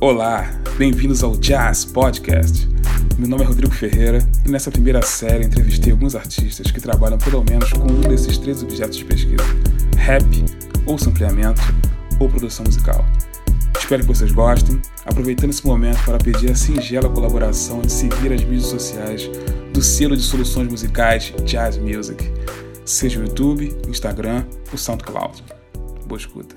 Olá, bem-vindos ao Jazz Podcast. Meu nome é Rodrigo Ferreira e nessa primeira série entrevistei alguns artistas que trabalham pelo menos com um desses três objetos de pesquisa: rap, ou sampleamento, ou produção musical. Espero que vocês gostem, aproveitando esse momento para pedir a singela colaboração de seguir as mídias sociais do selo de soluções musicais Jazz Music, seja o YouTube, o Instagram ou SoundCloud. Boa escuta.